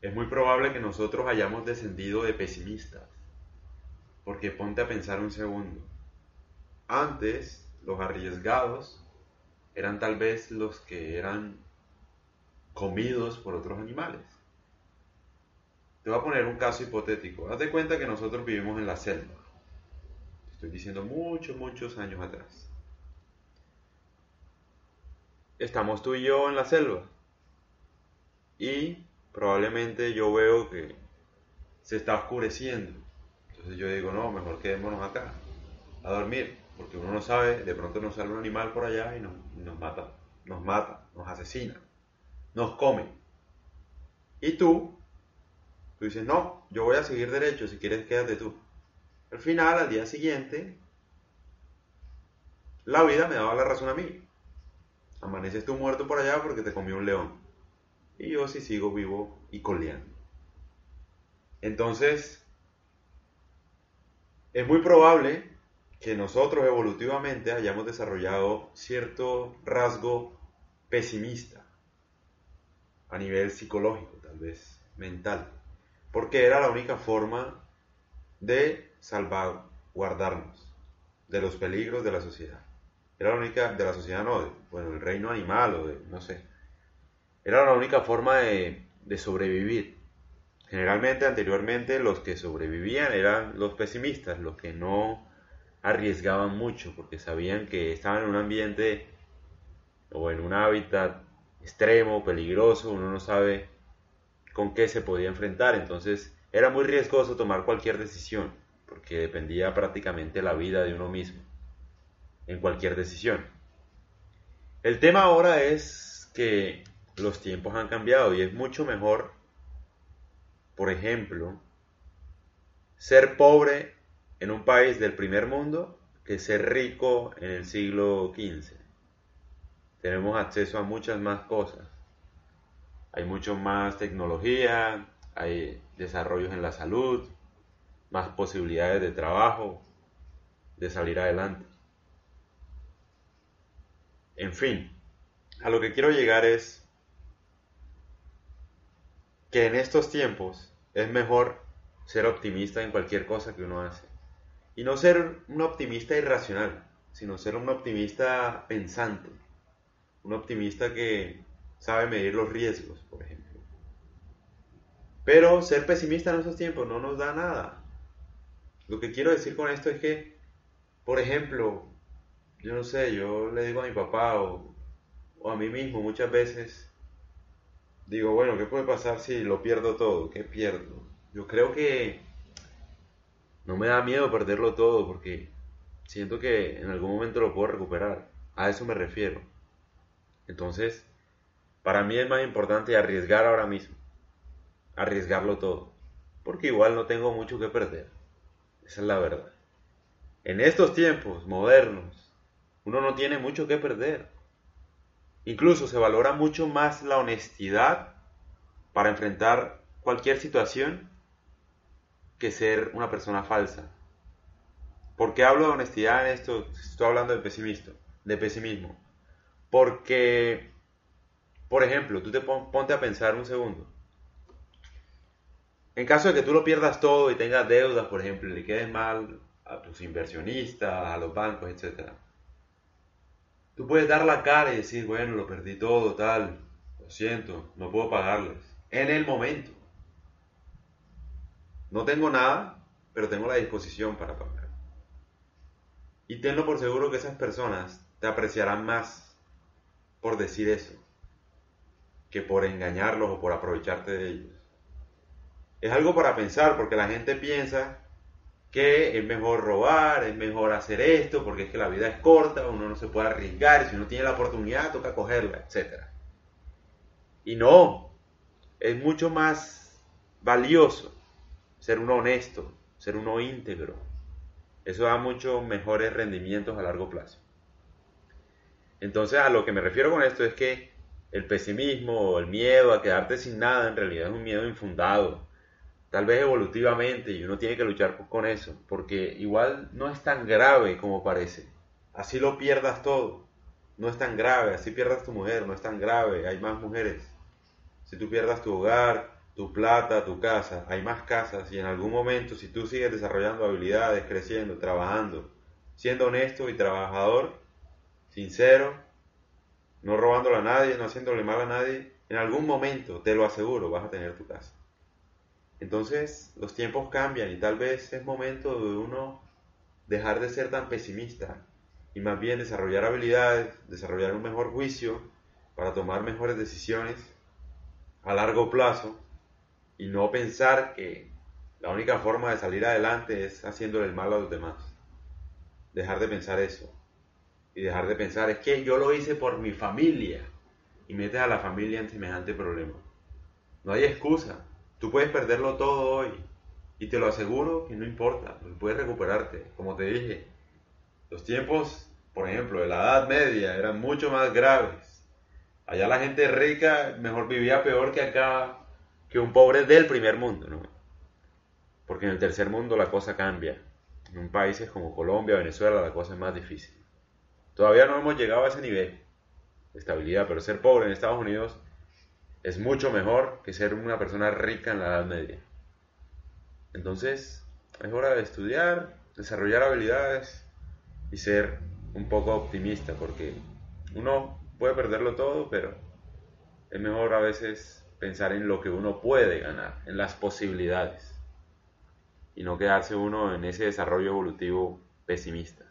es muy probable que nosotros hayamos descendido de pesimistas. Porque ponte a pensar un segundo. Antes, los arriesgados eran tal vez los que eran comidos por otros animales. Te voy a poner un caso hipotético. Haz de cuenta que nosotros vivimos en la selva. Estoy diciendo muchos, muchos años atrás. Estamos tú y yo en la selva. Y probablemente yo veo que se está oscureciendo. Entonces yo digo, no, mejor quedémonos acá, a dormir, porque uno no sabe, de pronto nos sale un animal por allá y nos, nos mata, nos mata, nos asesina, nos come. Y tú, tú dices, no, yo voy a seguir derecho, si quieres quédate tú. Al final, al día siguiente, la vida me daba la razón a mí. Amaneces tú muerto por allá porque te comió un león. Y yo sí sigo vivo y coleando. Entonces, es muy probable que nosotros evolutivamente hayamos desarrollado cierto rasgo pesimista a nivel psicológico, tal vez mental, porque era la única forma de salvaguardarnos de los peligros de la sociedad. Era la única, de la sociedad no, de, bueno, el reino animal o de, no sé. Era la única forma de, sobrevivir. Generalmente, anteriormente, los que sobrevivían eran los pesimistas, los que no arriesgaban mucho, porque sabían que estaban en un ambiente o en un hábitat extremo, peligroso, uno no sabe con qué se podía enfrentar, entonces era muy riesgoso tomar cualquier decisión, porque dependía prácticamente la vida de uno mismo en cualquier decisión. El tema ahora es que los tiempos han cambiado y es mucho mejor, por ejemplo, ser pobre en un país del primer mundo que ser rico en el siglo XV. Tenemos acceso a muchas más cosas. Hay mucho más tecnología, hay desarrollos en la salud, más posibilidades de trabajo, de salir adelante. En fin, a lo que quiero llegar es que en estos tiempos es mejor ser optimista en cualquier cosa que uno hace. Y no ser un optimista irracional, sino ser un optimista pensante. Un optimista que sabe medir los riesgos, por ejemplo. Pero ser pesimista en estos tiempos no nos da nada. Lo que quiero decir con esto es que, por ejemplo, yo no sé, yo le digo a mi papá o, a mí mismo muchas veces, digo, bueno, ¿qué puede pasar si lo pierdo todo? ¿Qué pierdo? Yo creo que no me da miedo perderlo todo porque siento que en algún momento lo puedo recuperar. A eso me refiero. Entonces, para mí es más importante arriesgar ahora mismo. Arriesgarlo todo. Porque igual no tengo mucho que perder. Esa es la verdad. En estos tiempos modernos, uno no tiene mucho que perder. Incluso se valora mucho más la honestidad para enfrentar cualquier situación que ser una persona falsa. ¿Por qué hablo de honestidad en esto? Estoy hablando de pesimismo. De pesimismo. Porque, por ejemplo, tú te ponte a pensar un segundo. En caso de que tú lo pierdas todo y tengas deudas, por ejemplo, y le quedes mal a tus inversionistas, a los bancos, etc. Tú puedes dar la cara y decir, bueno, lo perdí todo, tal, lo siento, no puedo pagarles. En el momento. No tengo nada, pero tengo la disposición para pagar. Y tenlo por seguro que esas personas te apreciarán más por decir eso que por engañarlos o por aprovecharte de ellos. Es algo para pensar porque la gente piensa que es mejor robar, es mejor hacer esto, porque es que la vida es corta, uno no se puede arriesgar, y si uno tiene la oportunidad toca cogerla, etc. Y no, es mucho más valioso ser uno honesto, ser uno íntegro. Eso da muchos mejores rendimientos a largo plazo. Entonces a lo que me refiero con esto es que el pesimismo o el miedo a quedarte sin nada en realidad es un miedo infundado. Tal vez evolutivamente y uno tiene que luchar con eso, porque igual no es tan grave como parece. Así lo pierdas todo, no es tan grave, así pierdas tu mujer, no es tan grave, hay más mujeres. Si tú pierdas tu hogar, tu plata, tu casa, hay más casas y en algún momento si tú sigues desarrollando habilidades, creciendo, trabajando, siendo honesto y trabajador, sincero, no robándole a nadie, no haciéndole mal a nadie, en algún momento, te lo aseguro, vas a tener tu casa. Entonces los tiempos cambian y tal vez es momento de uno dejar de ser tan pesimista y más bien desarrollar habilidades, desarrollar un mejor juicio para tomar mejores decisiones a largo plazo y no pensar que la única forma de salir adelante es haciéndole el mal a los demás. Dejar de pensar eso. Y dejar de pensar, es que yo lo hice por mi familia. Y metes a la familia en semejante problema. No hay excusa. Tú puedes perderlo todo hoy. Y te lo aseguro que no importa. Puedes recuperarte. Como te dije, los tiempos, por ejemplo, de la Edad Media eran mucho más graves. Allá la gente rica mejor vivía peor que acá que un pobre del primer mundo, ¿no? Porque en el tercer mundo la cosa cambia. En países como Colombia, Venezuela, la cosa es más difícil. Todavía no hemos llegado a ese nivel de estabilidad, pero ser pobre en Estados Unidos es mucho mejor que ser una persona rica en la Edad Media. Entonces, es hora de estudiar, desarrollar habilidades y ser un poco optimista, porque uno puede perderlo todo, pero es mejor a veces pensar en lo que uno puede ganar, en las posibilidades, y no quedarse uno en ese desarrollo evolutivo pesimista.